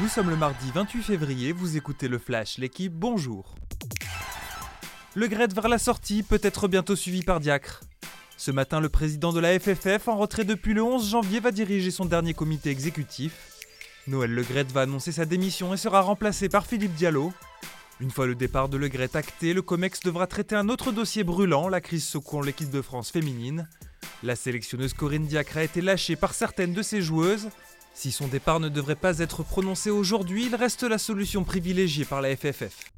Nous sommes le mardi 28 février, vous écoutez le Flash, l'équipe, bonjour. Le Gret vers la sortie peut être bientôt suivi par Diacre. Ce matin, le président de la FFF, en retrait depuis le 11 janvier, va diriger son dernier comité exécutif. Noël Le Gret va annoncer sa démission et sera remplacé par Philippe Diallo. Une fois le départ de Le Gret acté, le COMEX devra traiter un autre dossier brûlant, la crise secouant l'équipe de France féminine. La sélectionneuse Corinne Diacre a été lâchée par certaines de ses joueuses. Si son départ ne devrait pas être prononcé aujourd'hui, il reste la solution privilégiée par la FFF.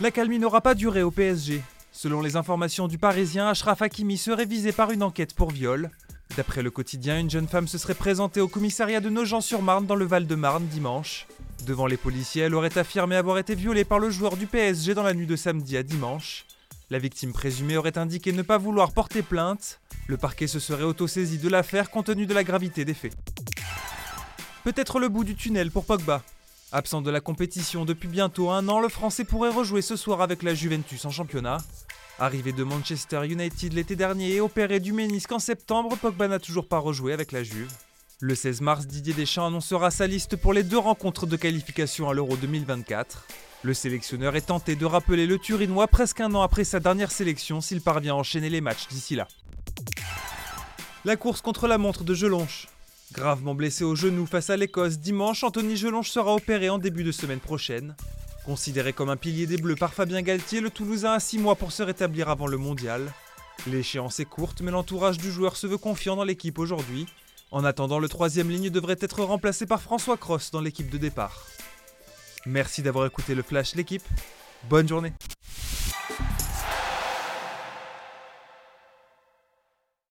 La calmie n'aura pas duré au PSG. Selon les informations du Parisien, Ashraf Hakimi serait visé par une enquête pour viol. D'après le quotidien, une jeune femme se serait présentée au commissariat de Nogent-sur-Marne dans le Val-de-Marne dimanche. Devant les policiers, elle aurait affirmé avoir été violée par le joueur du PSG dans la nuit de samedi à dimanche. La victime présumée aurait indiqué ne pas vouloir porter plainte. Le parquet se serait autosaisi de l'affaire compte tenu de la gravité des faits. Peut-être le bout du tunnel pour Pogba. Absent de la compétition depuis bientôt un an, le Français pourrait rejouer ce soir avec la Juventus en championnat. Arrivé de Manchester United l'été dernier et opéré du ménisque en septembre, Pogba n'a toujours pas rejoué avec la Juve. Le 16 mars, Didier Deschamps annoncera sa liste pour les deux rencontres de qualification à l'Euro 2024. Le sélectionneur est tenté de rappeler le Turinois presque un an après sa dernière sélection s'il parvient à enchaîner les matchs d'ici là. La course contre la montre de Gelonche. Gravement blessé au genou face à l'Écosse dimanche, Anthony Gelonche sera opéré en début de semaine prochaine. Considéré comme un pilier des Bleus par Fabien Galtier, le Toulousain a 6 mois pour se rétablir avant le mondial. L'échéance est courte, mais l'entourage du joueur se veut confiant dans l'équipe aujourd'hui. En attendant, le troisième ligne devrait être remplacé par François Cross dans l'équipe de départ. Merci d'avoir écouté le Flash l'équipe. Bonne journée